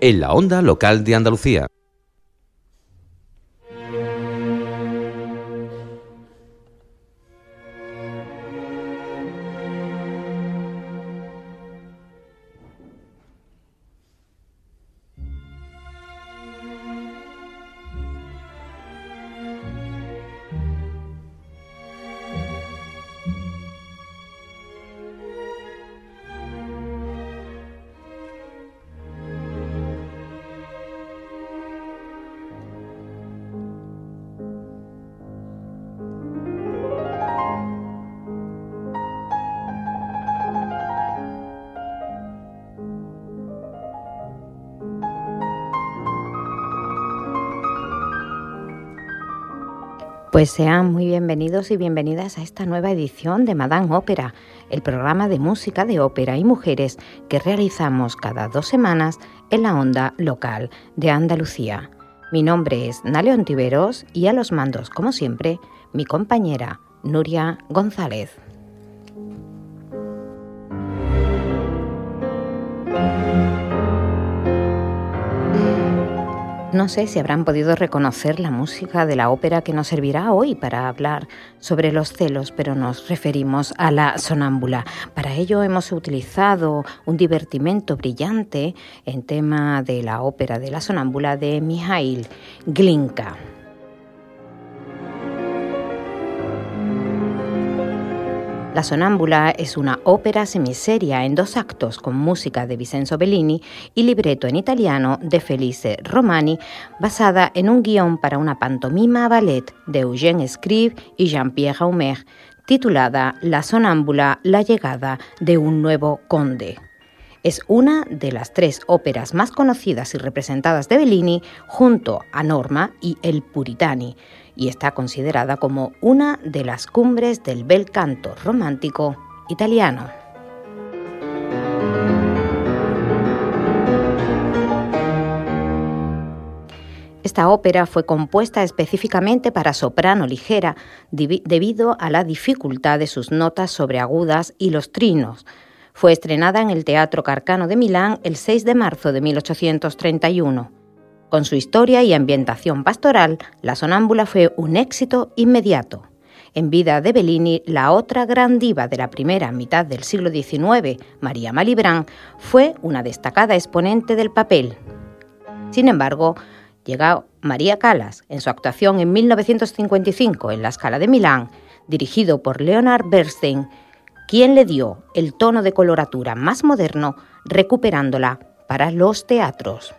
en la onda local de Andalucía. Pues sean muy bienvenidos y bienvenidas a esta nueva edición de Madame Ópera, el programa de música de ópera y mujeres que realizamos cada dos semanas en la onda local de Andalucía. Mi nombre es Naleon Tiveros y a los mandos, como siempre, mi compañera Nuria González. Sé si habrán podido reconocer la música de la ópera que nos servirá hoy para hablar sobre los celos, pero nos referimos a la sonámbula. Para ello hemos utilizado un divertimento brillante en tema de la ópera de la sonámbula de Mijail Glinka. La Sonámbula es una ópera semiseria en dos actos con música de Vincenzo Bellini y libreto en italiano de Felice Romani, basada en un guion para una pantomima ballet de Eugène Scribe y Jean-Pierre Raumer, titulada La Sonámbula, la llegada de un nuevo conde. Es una de las tres óperas más conocidas y representadas de Bellini junto a Norma y El Puritani, y está considerada como una de las cumbres del bel canto romántico italiano. Esta ópera fue compuesta específicamente para soprano ligera debido a la dificultad de sus notas sobreagudas y los trinos. Fue estrenada en el Teatro Carcano de Milán el 6 de marzo de 1831. Con su historia y ambientación pastoral, La Sonámbula fue un éxito inmediato. En vida de Bellini, la otra gran diva de la primera mitad del siglo XIX, María Malibran, fue una destacada exponente del papel. Sin embargo, llegó María Callas en su actuación en 1955 en la Scala de Milán, dirigido por Leonard Bernstein, quien le dio el tono de coloratura más moderno, recuperándola para los teatros.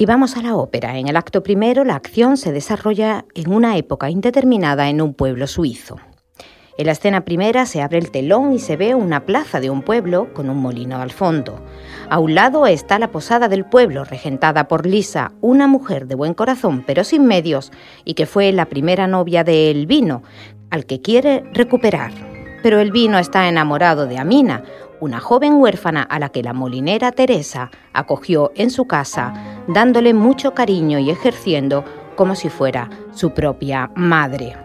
Y vamos a la ópera. En el acto primero, la acción se desarrolla en una época indeterminada en un pueblo suizo. En la escena primera se abre el telón y se ve una plaza de un pueblo con un molino al fondo. A un lado está la posada del pueblo, regentada por Lisa, una mujer de buen corazón pero sin medios, y que fue la primera novia de Elvino, al que quiere recuperar. Pero Elvino está enamorado de Amina, una joven huérfana a la que la molinera Teresa acogió en su casa, dándole mucho cariño y ejerciendo como si fuera su propia madre.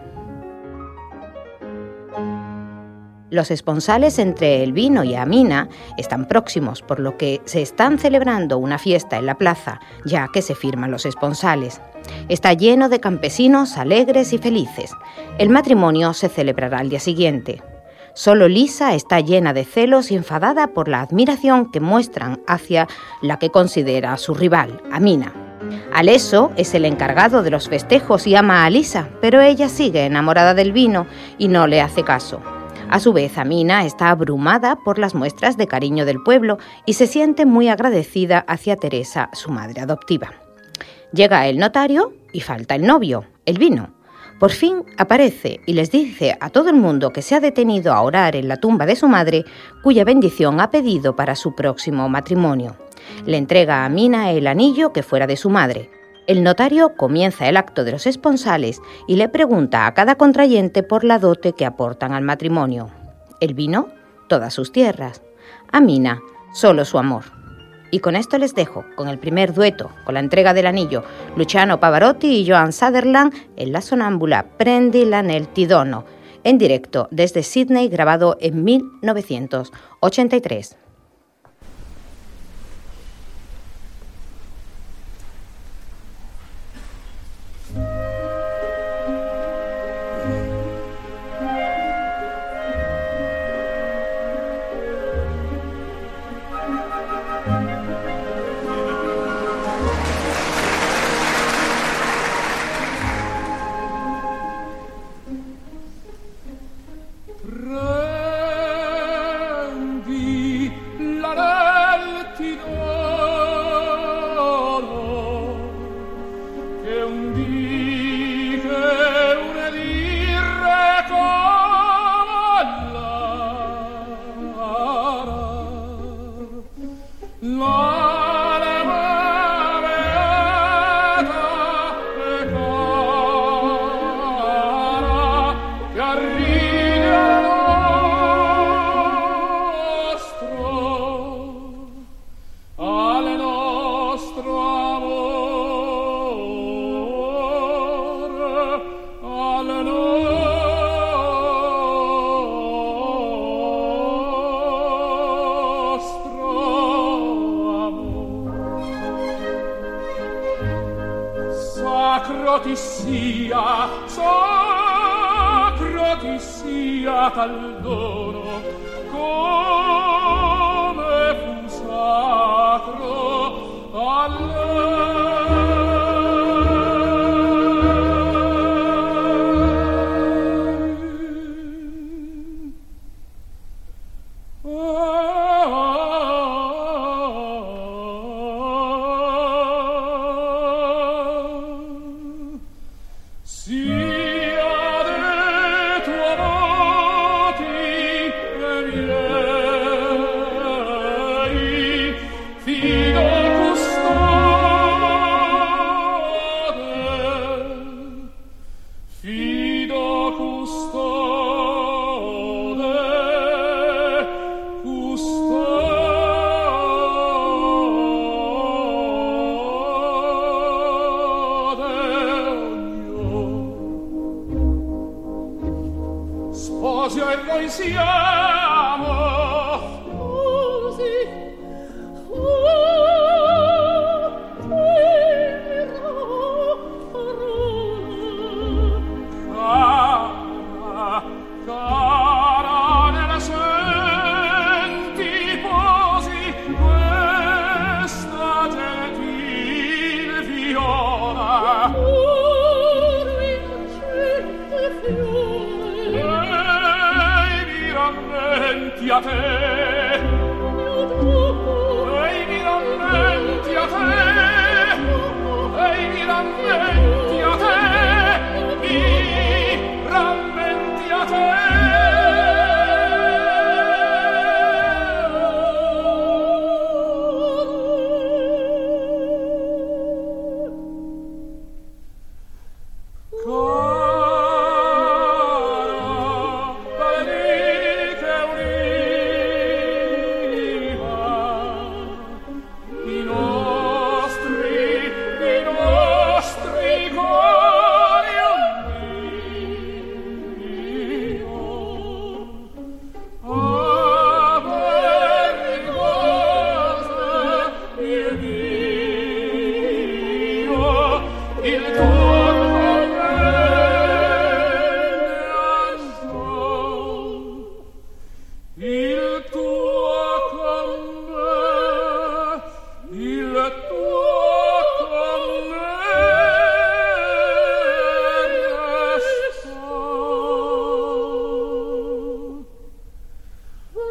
Los esponsales entre Elvino y Amina están próximos, por lo que se están celebrando una fiesta en la plaza, ya que se firman los esponsales. Está lleno de campesinos alegres y felices. El matrimonio se celebrará al día siguiente. Solo Lisa está llena de celos y enfadada por la admiración que muestran hacia la que considera su rival, Amina. Aleso es el encargado de los festejos y ama a Lisa, pero ella sigue enamorada del vino y no le hace caso. A su vez, Amina está abrumada por las muestras de cariño del pueblo y se siente muy agradecida hacia Teresa, su madre adoptiva. Llega el notario y falta el novio, el vino. Por fin aparece y les dice a todo el mundo que se ha detenido a orar en la tumba de su madre, cuya bendición ha pedido para su próximo matrimonio. Le entrega a Mina el anillo que fuera de su madre. El notario comienza el acto de los esponsales y le pregunta a cada contrayente por la dote que aportan al matrimonio. El vino, todas sus tierras. A Mina, solo su amor. Y con esto les dejo con el primer dueto, con la entrega del anillo, Luciano Pavarotti y Joan Sutherland en la sonámbula Prendi l'anel tidono, en directo desde Sydney grabado en 1983. sacro ti sia, sacro ti sia tal dono,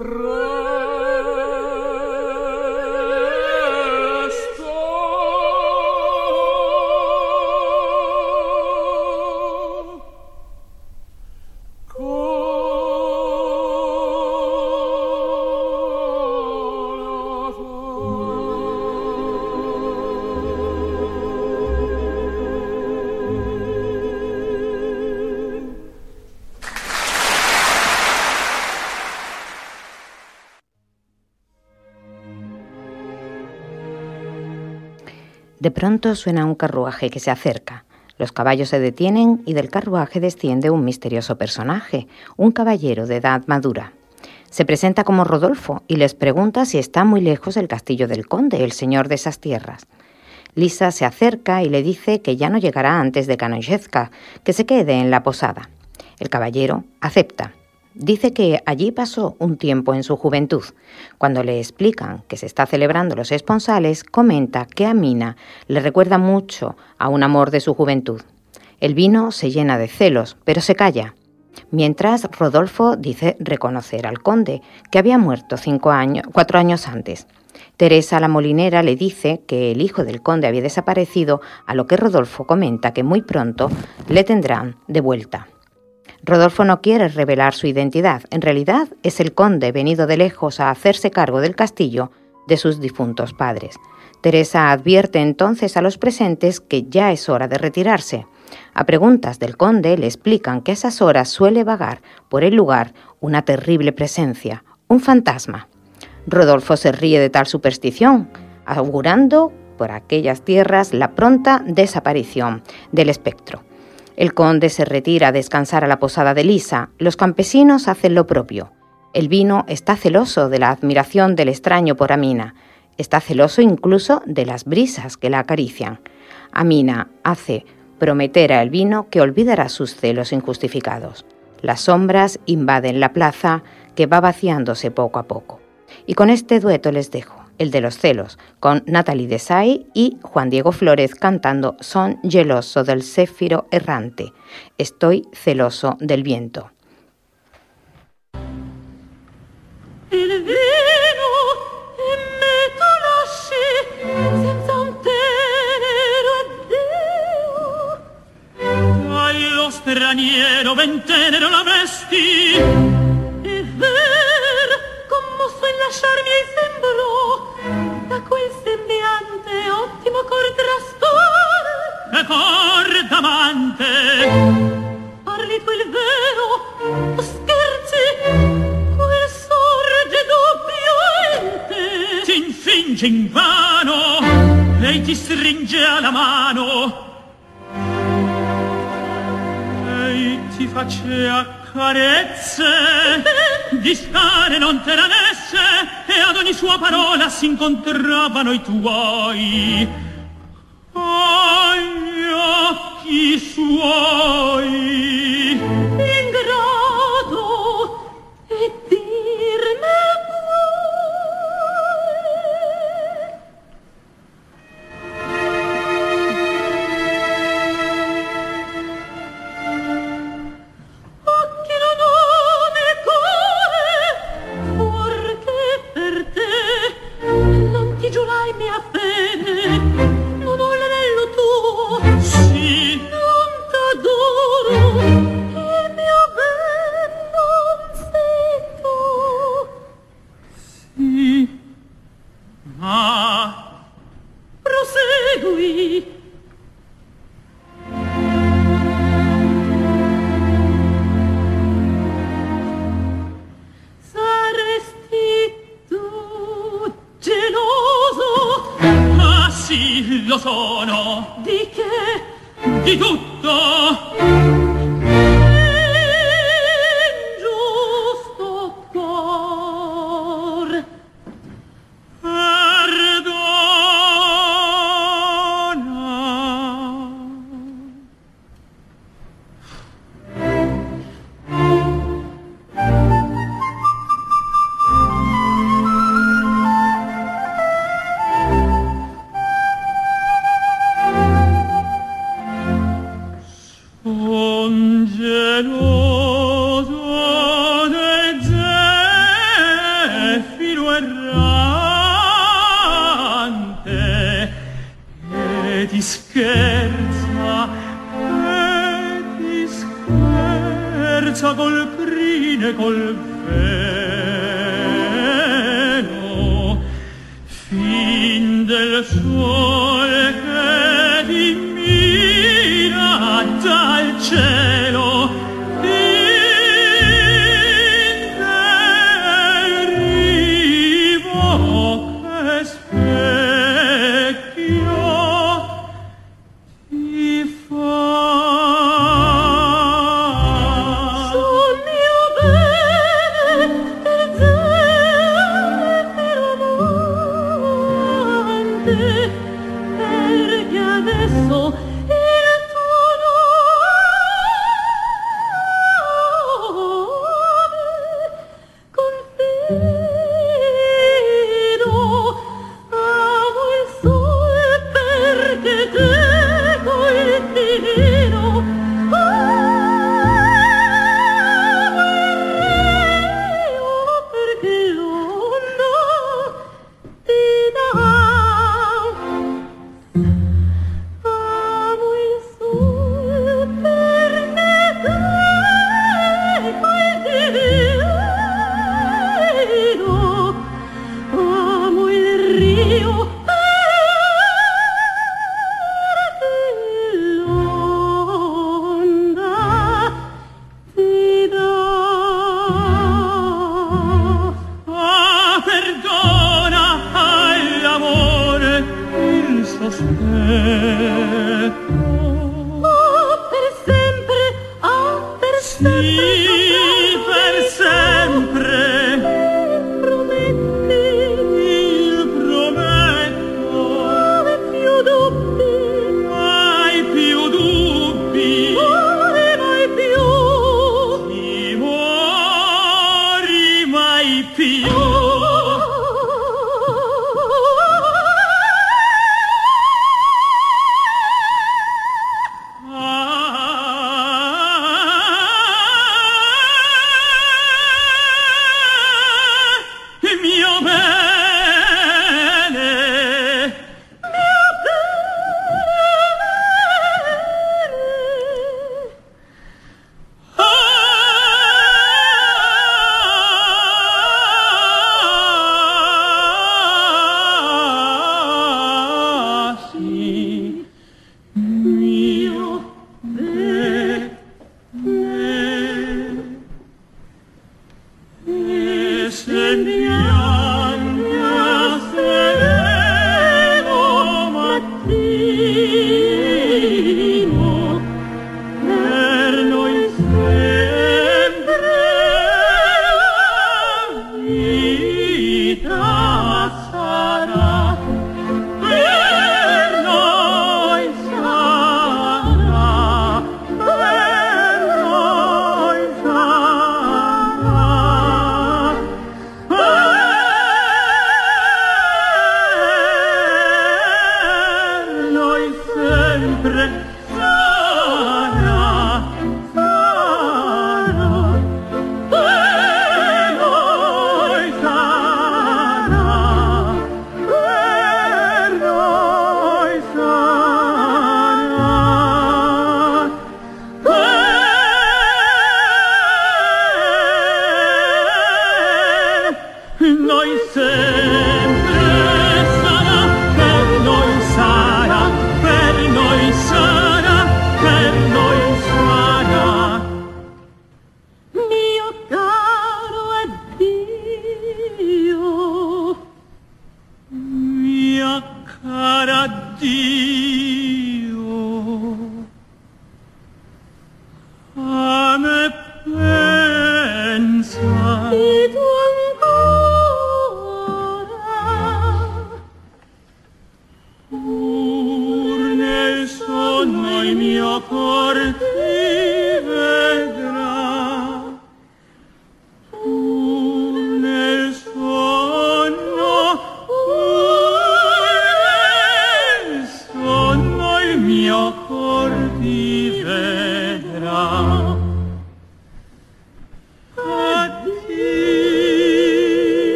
Run! De pronto suena un carruaje que se acerca. Los caballos se detienen y del carruaje desciende un misterioso personaje, un caballero de edad madura. Se presenta como Rodolfo y les pregunta si está muy lejos el castillo del conde, el señor de esas tierras. Lisa se acerca y le dice que ya no llegará antes de Kanoyezka, que se quede en la posada. El caballero acepta. Dice que allí pasó un tiempo en su juventud. Cuando le explican que se está celebrando los esponsales, comenta que a Mina le recuerda mucho a un amor de su juventud. El vino se llena de celos, pero se calla mientras Rodolfo dice reconocer al conde, que había muerto cinco años, cuatro años antes. Teresa la molinera le dice que el hijo del conde había desaparecido, a lo que Rodolfo comenta que muy pronto le tendrán de vuelta. Rodolfo no quiere revelar su identidad, en realidad es el conde venido de lejos a hacerse cargo del castillo de sus difuntos padres. Teresa advierte entonces a los presentes que ya es hora de retirarse. A preguntas del conde le explican que a esas horas suele vagar por el lugar una terrible presencia, un fantasma. Rodolfo se ríe de tal superstición, augurando por aquellas tierras la pronta desaparición del espectro. El conde se retira a descansar a la posada de Lisa, los campesinos hacen lo propio. El vino está celoso de la admiración del extraño por Amina, está celoso incluso de las brisas que la acarician. Amina hace prometer a el vino que olvidará sus celos injustificados. Las sombras invaden la plaza que va vaciándose poco a poco. Y con este dueto les dejo, el de los celos, con Natalie Desai y Juan Diego Flores cantando Son geloso del céfiro errante. Estoy celoso del viento. la in lasciarmi e sembrò da quel sembiante ottimo cor trastore e cor d'amante. Parli tu il vero o scherzi quel sorge doppiamente s'infinge in vano lei ti stringe alla mano. Ti facea carezze di stare non l'anesse e ad ogni sua parola si incontravano i tuoi. Agli occhi suoi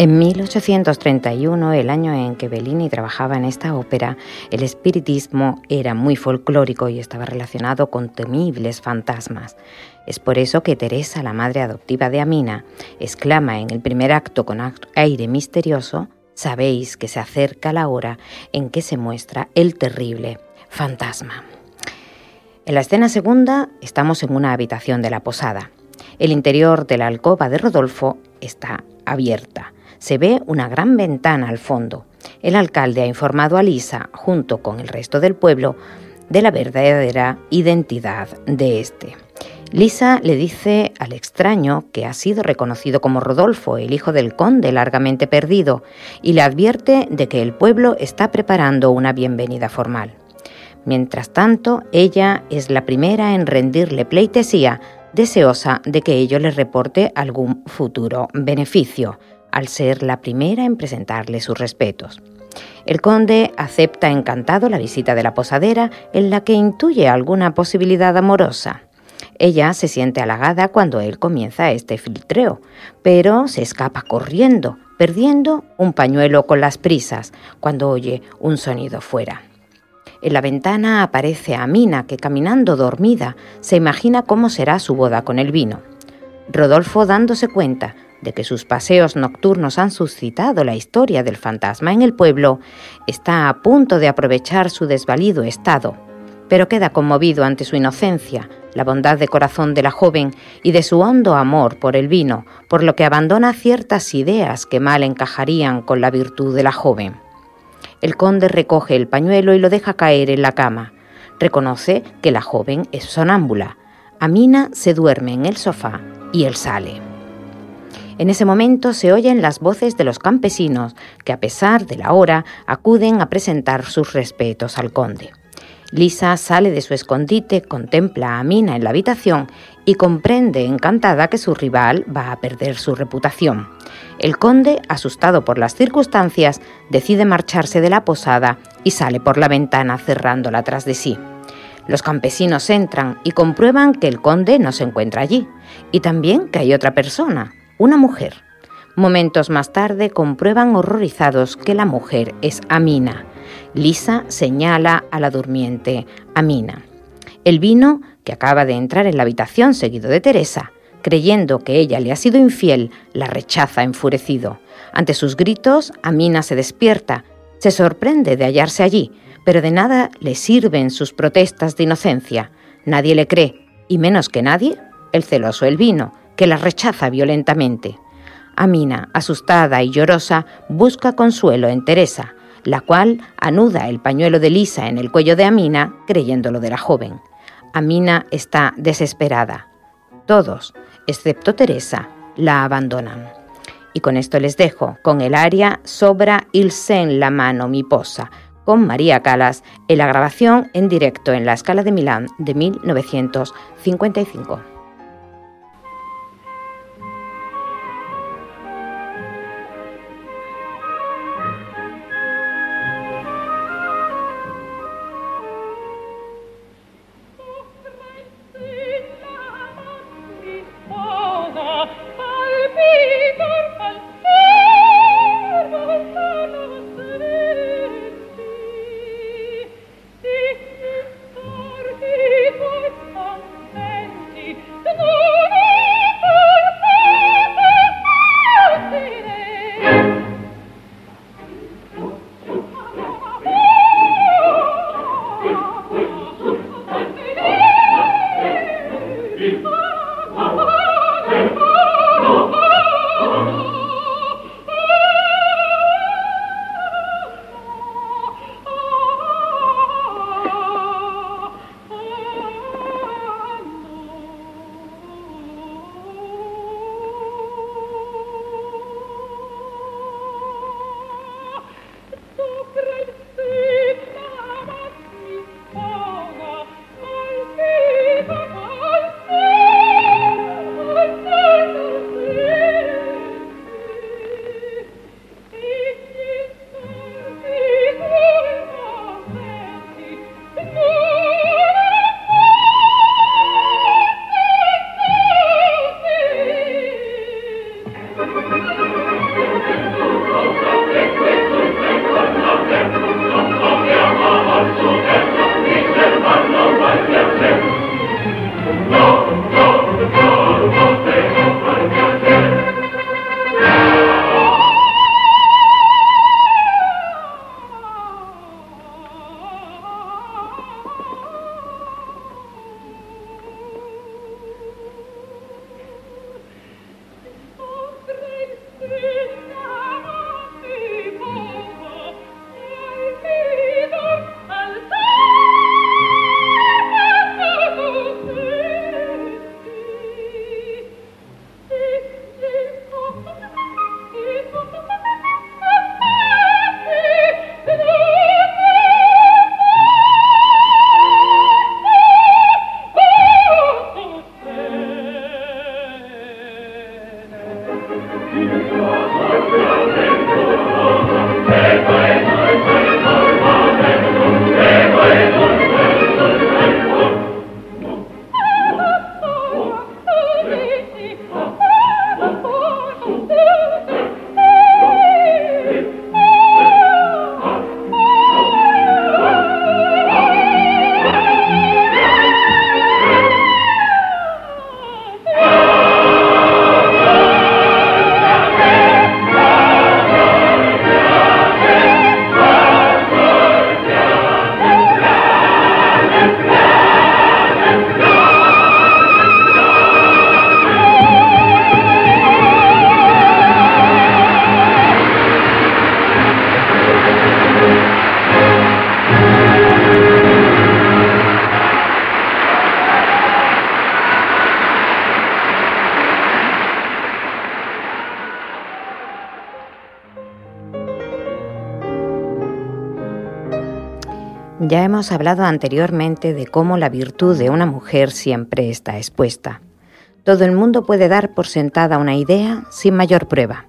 En 1831, el año en que Bellini trabajaba en esta ópera, el espiritismo era muy folclórico y estaba relacionado con temibles fantasmas. Es por eso que Teresa, la madre adoptiva de Amina, exclama en el primer acto con aire misterioso, sabéis que se acerca la hora en que se muestra el terrible fantasma. En la escena segunda estamos en una habitación de la posada. El interior de la alcoba de Rodolfo está abierta se ve una gran ventana al fondo. El alcalde ha informado a Lisa, junto con el resto del pueblo, de la verdadera identidad de este. Lisa le dice al extraño que ha sido reconocido como Rodolfo, el hijo del conde largamente perdido, y le advierte de que el pueblo está preparando una bienvenida formal. Mientras tanto, ella es la primera en rendirle pleitesía, deseosa de que ello le reporte algún futuro beneficio, al ser la primera en presentarle sus respetos. El conde acepta encantado la visita de la posadera en la que intuye alguna posibilidad amorosa. Ella se siente halagada cuando él comienza este filtreo, pero se escapa corriendo, perdiendo un pañuelo con las prisas cuando oye un sonido fuera. En la ventana aparece Amina, que caminando dormida se imagina cómo será su boda con el vino. Rodolfo, dándose cuenta de que sus paseos nocturnos han suscitado la historia del fantasma en el pueblo, está a punto de aprovechar su desvalido estado, pero queda conmovido ante su inocencia, la bondad de corazón de la joven y de su hondo amor por el vino, por lo que abandona ciertas ideas que mal encajarían con la virtud de la joven. El conde recoge el pañuelo y lo deja caer en la cama. Reconoce que la joven es sonámbula. Amina se duerme en el sofá y él sale. En ese momento se oyen las voces de los campesinos que a pesar de la hora acuden a presentar sus respetos al conde. Lisa sale de su escondite, contempla a Mina en la habitación y comprende encantada que su rival va a perder su reputación. El conde, asustado por las circunstancias, decide marcharse de la posada y sale por la ventana cerrándola tras de sí. Los campesinos entran y comprueban que el conde no se encuentra allí, y también que hay otra persona, una mujer. Momentos más tarde comprueban horrorizados que la mujer es Amina. Lisa señala a la durmiente Amina. El vino, que acaba de entrar en la habitación seguido de Teresa, creyendo que ella le ha sido infiel, la rechaza enfurecido. Ante sus gritos, Amina se despierta, se sorprende de hallarse allí, pero de nada le sirven sus protestas de inocencia. Nadie le cree, y menos que nadie, el celoso el vino, que la rechaza violentamente. Amina, asustada y llorosa, busca consuelo en Teresa, la cual anuda el pañuelo de Lisa en el cuello de Amina, creyéndolo de la joven. Amina está desesperada. Todos, excepto Teresa, la abandonan. Y con esto les dejo con el aria Sobra il sen la mano mi posa, con María Calas en la grabación en directo en la Escala de Milán de 1955. Hemos hablado anteriormente de cómo la virtud de una mujer siempre está expuesta. Todo el mundo puede dar por sentada una idea sin mayor prueba,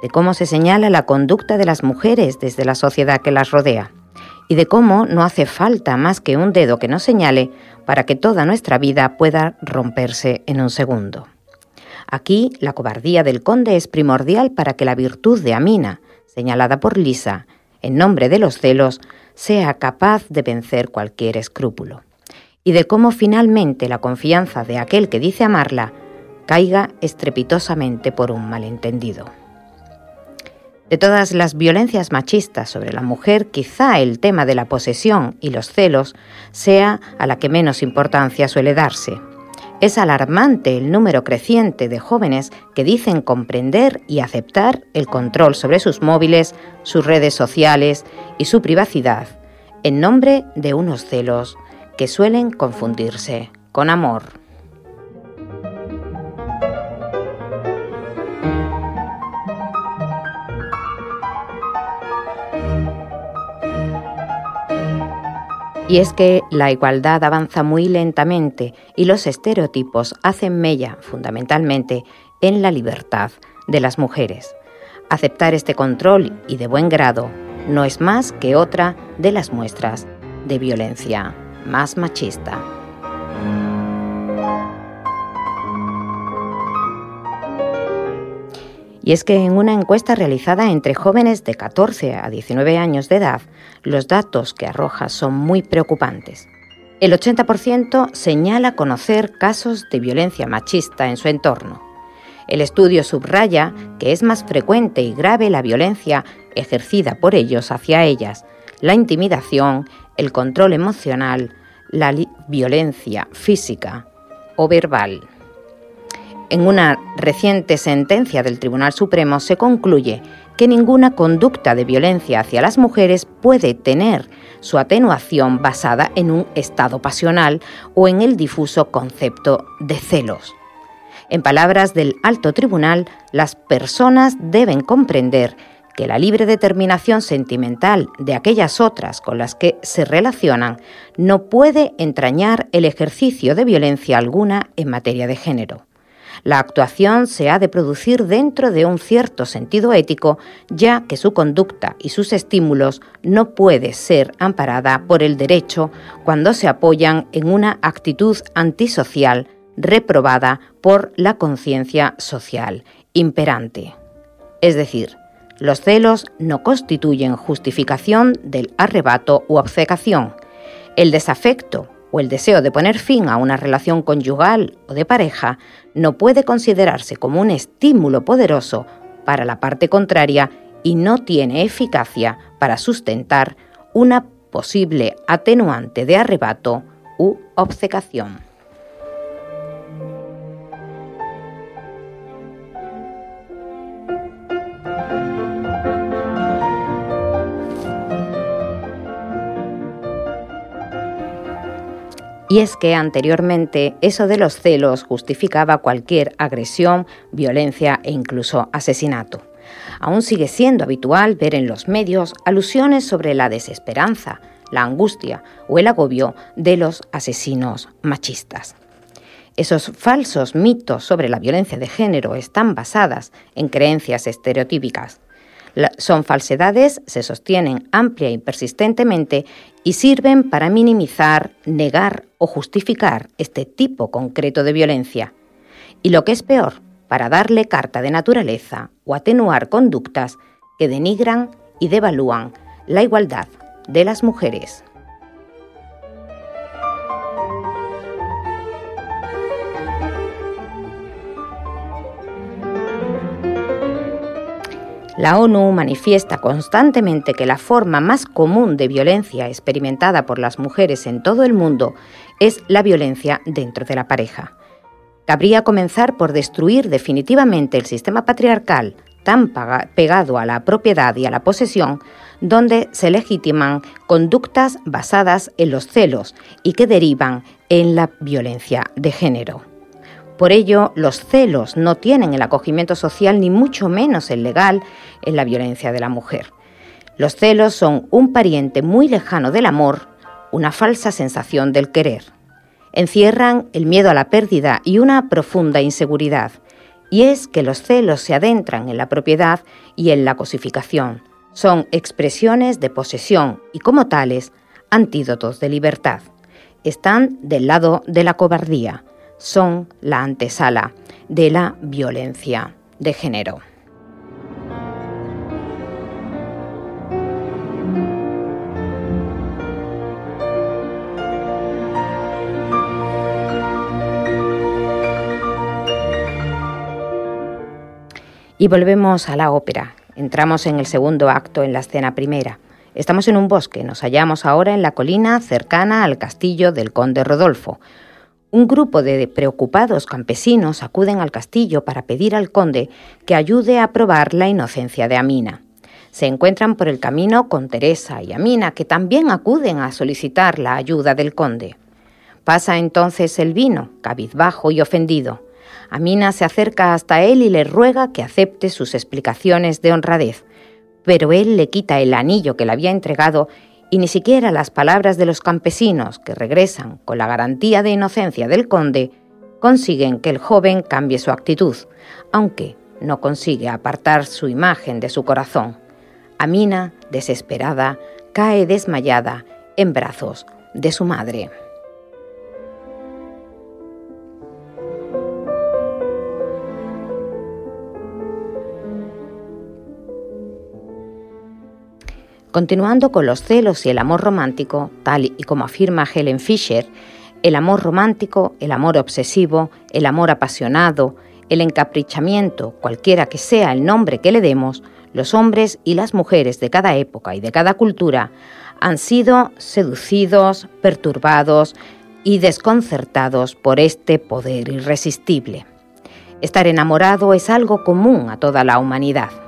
de cómo se señala la conducta de las mujeres desde la sociedad que las rodea, y de cómo no hace falta más que un dedo que nos señale para que toda nuestra vida pueda romperse en un segundo. Aquí la cobardía del conde es primordial para que la virtud de Amina, señalada por Lisa, en nombre de los celos, sea capaz de vencer cualquier escrúpulo, y de cómo finalmente la confianza de aquel que dice amarla caiga estrepitosamente por un malentendido. De todas las violencias machistas sobre la mujer, quizá el tema de la posesión y los celos sea a la que menos importancia suele darse. Es alarmante el número creciente de jóvenes que dicen comprender y aceptar el control sobre sus móviles, sus redes sociales y su privacidad, en nombre de unos celos que suelen confundirse con amor. Y es que la igualdad avanza muy lentamente y los estereotipos hacen mella fundamentalmente en la libertad de las mujeres. Aceptar este control y de buen grado no es más que otra de las muestras de violencia más machista. Y es que en una encuesta realizada entre jóvenes de 14 a 19 años de edad, los datos que arroja son muy preocupantes. El 80% señala conocer casos de violencia machista en su entorno. El estudio subraya que es más frecuente y grave la violencia ejercida por ellos hacia ellas, la intimidación, el control emocional, la violencia física o verbal. En una reciente sentencia del Tribunal Supremo se concluye que ninguna conducta de violencia hacia las mujeres puede tener su atenuación basada en un estado pasional o en el difuso concepto de celos. En palabras del alto tribunal, las personas deben comprender que la libre determinación sentimental de aquellas otras con las que se relacionan no puede entrañar el ejercicio de violencia alguna en materia de género. La actuación se ha de producir dentro de un cierto sentido ético, ya que su conducta y sus estímulos no puede ser amparada por el derecho cuando se apoyan en una actitud antisocial reprobada por la conciencia social imperante. Es decir, los celos no constituyen justificación del arrebato u obcecación. El desafecto o el deseo de poner fin a una relación conyugal o de pareja no puede considerarse como un estímulo poderoso para la parte contraria y no tiene eficacia para sustentar una posible atenuante de arrebato u obcecación. Y es que anteriormente eso de los celos justificaba cualquier agresión, violencia e incluso asesinato. Aún sigue siendo habitual ver en los medios alusiones sobre la desesperanza, la angustia o el agobio de los asesinos machistas. Esos falsos mitos sobre la violencia de género están basadas en creencias estereotípicas. Son falsedades, se sostienen amplia y persistentemente y sirven para minimizar, negar o justificar este tipo concreto de violencia. Y lo que es peor, para darle carta de naturaleza o atenuar conductas que denigran y devalúan la igualdad de las mujeres. La ONU manifiesta constantemente que la forma más común de violencia experimentada por las mujeres en todo el mundo es la violencia dentro de la pareja. Cabría comenzar por destruir definitivamente el sistema patriarcal tan pegado a la propiedad y a la posesión, donde se legitiman conductas basadas en los celos y que derivan en la violencia de género. Por ello, los celos no tienen el acogimiento social ni mucho menos el legal en la violencia de la mujer. Los celos son un pariente muy lejano del amor, una falsa sensación del querer. Encierran el miedo a la pérdida y una profunda inseguridad, y es que los celos se adentran en la propiedad y en la cosificación. Son expresiones de posesión y como tales, antídotos de libertad. Están del lado de la cobardía, son la antesala de la violencia de género. Y volvemos a la ópera. Entramos en el segundo acto en la escena primera. Estamos en un bosque, nos hallamos ahora en la colina cercana al castillo del conde Rodolfo, un grupo de preocupados campesinos acuden al castillo para pedir al conde que ayude a probar la inocencia de Amina. Se encuentran por el camino con Teresa y Amina, que también acuden a solicitar la ayuda del conde. Pasa entonces el vino, cabizbajo y ofendido. Amina se acerca hasta él y le ruega que acepte sus explicaciones de honradez, pero él le quita el anillo que le había entregado y ni siquiera las palabras de los campesinos que regresan con la garantía de inocencia del conde consiguen que el joven cambie su actitud, aunque no consigue apartar su imagen de su corazón. Amina, desesperada, cae desmayada en brazos de su madre. Continuando con los celos y el amor romántico, tal y como afirma Helen Fisher, el amor romántico, el amor obsesivo, el amor apasionado, el encaprichamiento, cualquiera que sea el nombre que le demos, los hombres y las mujeres de cada época y de cada cultura han sido seducidos, perturbados y desconcertados por este poder irresistible. Estar enamorado es algo común a toda la humanidad.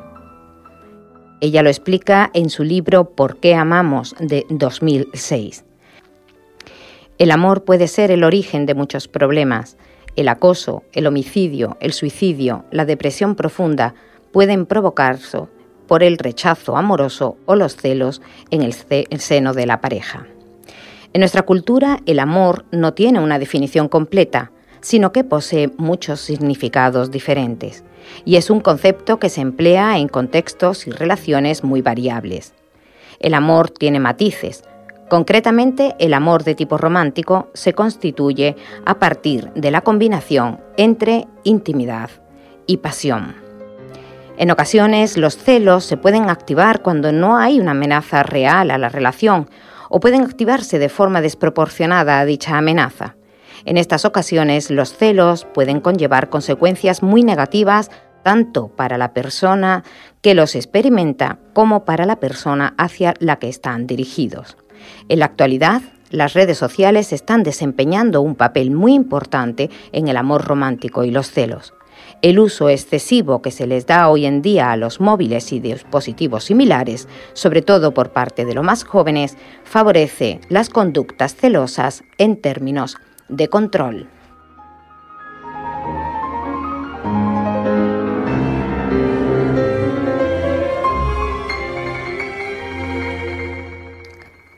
Ella lo explica en su libro ¿Por qué amamos? de 2006. El amor puede ser el origen de muchos problemas. El acoso, el homicidio, el suicidio, la depresión profunda pueden provocarse por el rechazo amoroso o los celos en el, seno de la pareja. En nuestra cultura el amor no tiene una definición completa, sino que posee muchos significados diferentes y es un concepto que se emplea en contextos y relaciones muy variables. El amor tiene matices. Concretamente, el amor de tipo romántico se constituye a partir de la combinación entre intimidad y pasión. En ocasiones, los celos se pueden activar cuando no hay una amenaza real a la relación o pueden activarse de forma desproporcionada a dicha amenaza. En estas ocasiones, los celos pueden conllevar consecuencias muy negativas tanto para la persona que los experimenta como para la persona hacia la que están dirigidos. En la actualidad, las redes sociales están desempeñando un papel muy importante en el amor romántico y los celos. El uso excesivo que se les da hoy en día a los móviles y dispositivos similares, sobre todo por parte de los más jóvenes, favorece las conductas celosas en términos de control.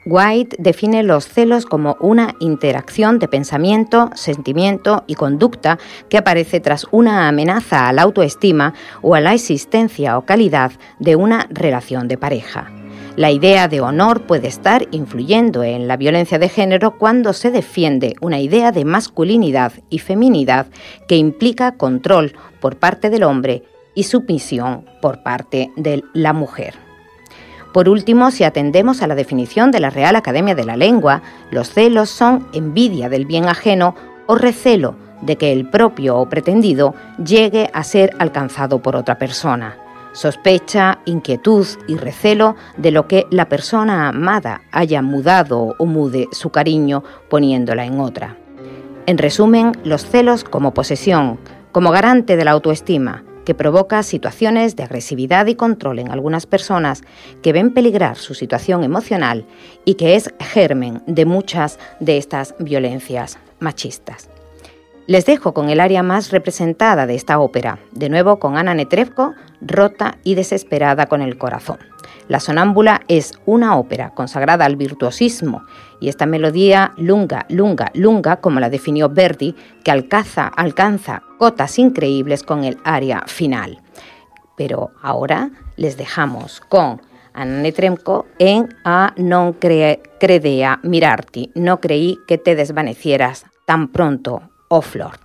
White define los celos como una interacción de pensamiento, sentimiento y conducta que aparece tras una amenaza a la autoestima o a la existencia o calidad de una relación de pareja. La idea de honor puede estar influyendo en la violencia de género cuando se defiende una idea de masculinidad y feminidad que implica control por parte del hombre y sumisión por parte de la mujer. Por último, si atendemos a la definición de la Real Academia de la Lengua, los celos son envidia del bien ajeno o recelo de que el propio o pretendido llegue a ser alcanzado por otra persona. Sospecha, inquietud y recelo de lo que la persona amada haya mudado o mude su cariño poniéndola en otra. En resumen, los celos como posesión, como garante de la autoestima, que provoca situaciones de agresividad y control en algunas personas que ven peligrar su situación emocional y que es germen de muchas de estas violencias machistas. Les dejo con el área más representada de esta ópera, de nuevo con Ana Netrebko, rota y desesperada con el corazón. La Sonámbula es una ópera consagrada al virtuosismo y esta melodía lunga, lunga, lunga, como la definió Verdi, que alcanza, alcanza cotas increíbles con el área final. Pero ahora les dejamos con Ana Netrebko en A non credea mirarti, no creí que te desvanecieras tan pronto avklart.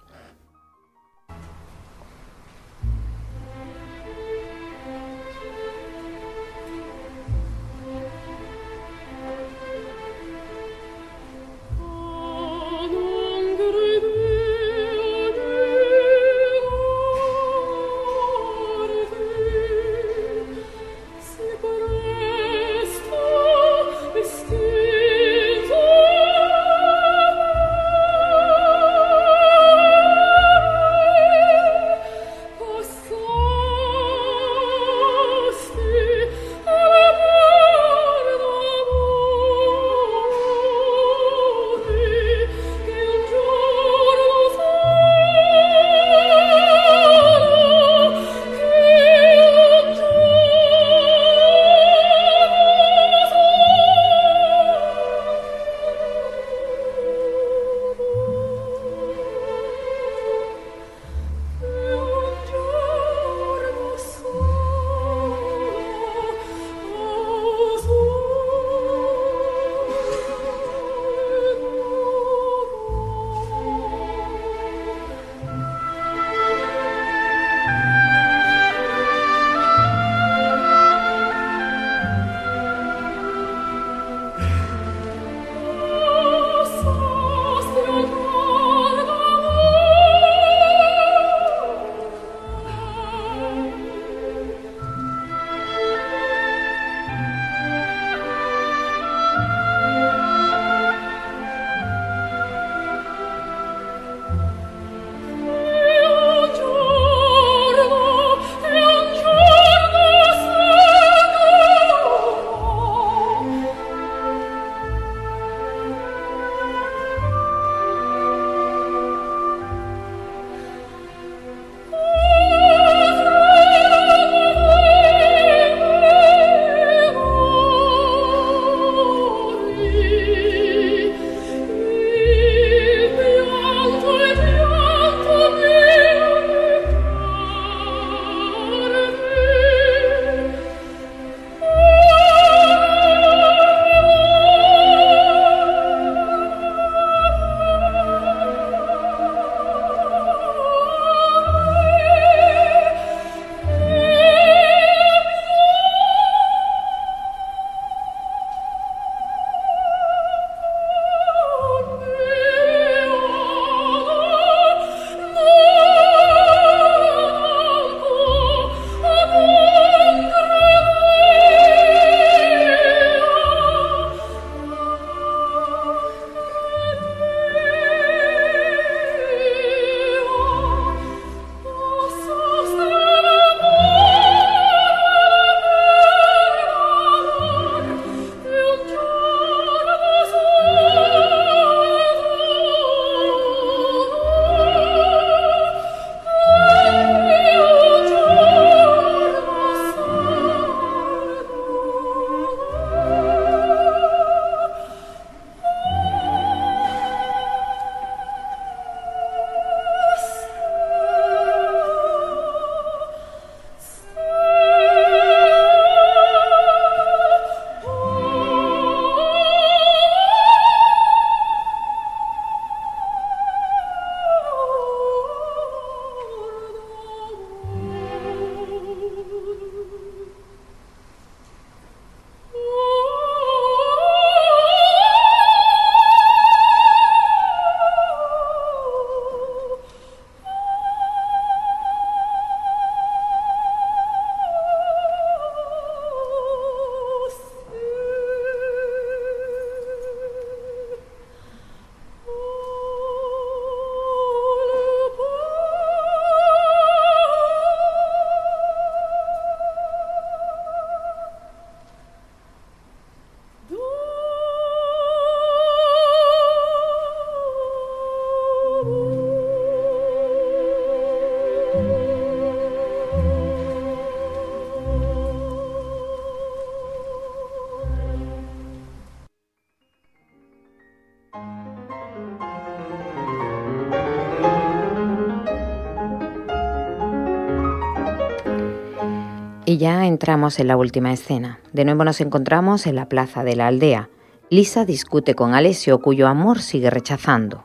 Ya entramos en la última escena. De nuevo nos encontramos en la plaza de la aldea. Lisa discute con Alessio, cuyo amor sigue rechazando.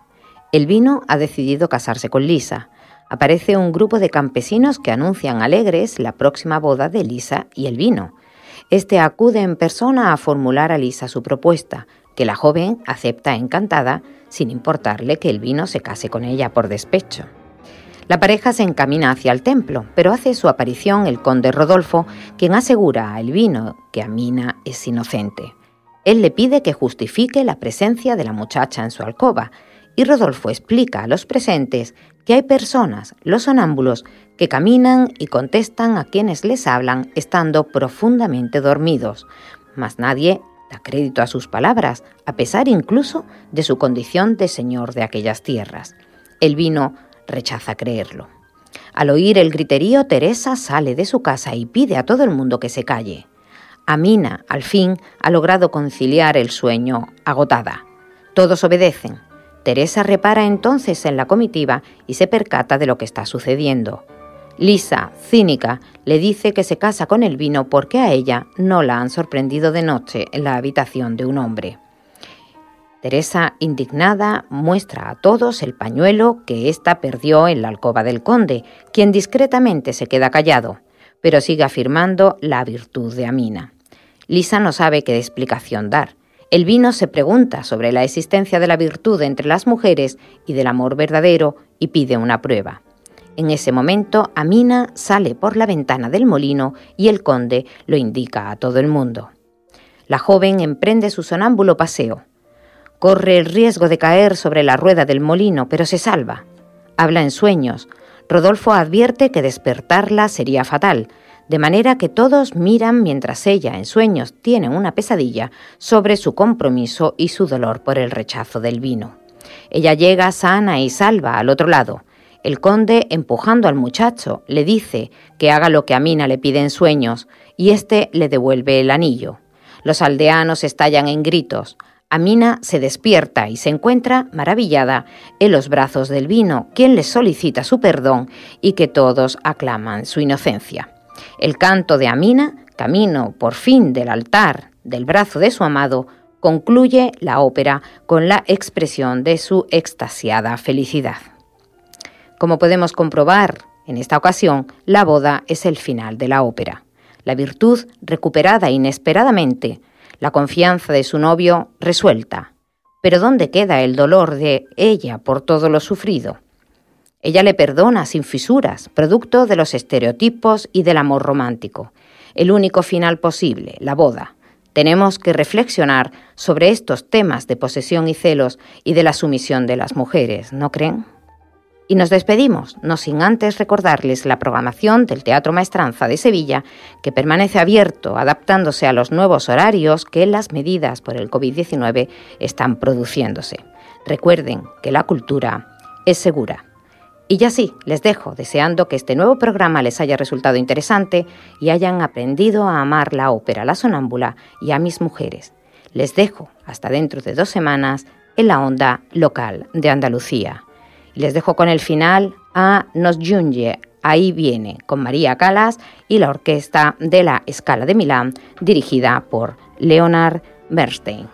El vino ha decidido casarse con Lisa. Aparece un grupo de campesinos que anuncian alegres la próxima boda de Lisa y el vino. Este acude en persona a formular a Lisa su propuesta, que la joven acepta encantada, sin importarle que el vino se case con ella por despecho. La pareja se encamina hacia el templo, pero hace su aparición el conde Rodolfo, quien asegura a Elvino que Amina es inocente. Él le pide que justifique la presencia de la muchacha en su alcoba, y Rodolfo explica a los presentes que hay personas, los sonámbulos, que caminan y contestan a quienes les hablan estando profundamente dormidos, mas nadie da crédito a sus palabras, a pesar incluso de su condición de señor de aquellas tierras. El vino rechaza creerlo. Al oír el griterío, Teresa sale de su casa y pide a todo el mundo que se calle. Amina, al fin, ha logrado conciliar el sueño, agotada. Todos obedecen. Teresa repara entonces en la comitiva y se percata de lo que está sucediendo. Lisa, cínica, le dice que se casa con el vino porque a ella no la han sorprendido de noche en la habitación de un hombre. Teresa, indignada, muestra a todos el pañuelo que ésta perdió en la alcoba del conde, quien discretamente se queda callado, pero sigue afirmando la virtud de Amina. Lisa no sabe qué explicación dar. El vino se pregunta sobre la existencia de la virtud entre las mujeres y del amor verdadero y pide una prueba. En ese momento, Amina sale por la ventana del molino y el conde lo indica a todo el mundo. La joven emprende su sonámbulo paseo. Corre el riesgo de caer sobre la rueda del molino, pero se salva. Habla en sueños. Rodolfo advierte que despertarla sería fatal, de manera que todos miran mientras ella en sueños tiene una pesadilla sobre su compromiso y su dolor por el rechazo del vino. Ella llega sana y salva al otro lado. El conde, empujando al muchacho, le dice que haga lo que Amina le pide en sueños, y éste le devuelve el anillo. Los aldeanos estallan en gritos. Amina se despierta y se encuentra maravillada en los brazos del vino, quien le solicita su perdón y que todos aclaman su inocencia. El canto de Amina, camino por fin del altar del brazo de su amado, concluye la ópera con la expresión de su extasiada felicidad. Como podemos comprobar, en esta ocasión, la boda es el final de la ópera. La virtud recuperada inesperadamente, la confianza de su novio resuelta. Pero ¿dónde queda el dolor de ella por todo lo sufrido? Ella le perdona sin fisuras, producto de los estereotipos y del amor romántico. El único final posible, la boda. Tenemos que reflexionar sobre estos temas de posesión y celos y de la sumisión de las mujeres, ¿no creen? Y nos despedimos, no sin antes recordarles la programación del Teatro Maestranza de Sevilla, que permanece abierto, adaptándose a los nuevos horarios que las medidas por el COVID-19 están produciéndose. Recuerden que la cultura es segura. Y ya sí, les dejo, deseando que este nuevo programa les haya resultado interesante y hayan aprendido a amar la ópera La Sonámbula y a mis mujeres. Les dejo hasta dentro de dos semanas en la onda local de Andalucía. Les dejo con el final a Nos Junge, ahí viene, con María Calas y la orquesta de la Escala de Milán, dirigida por Leonard Bernstein.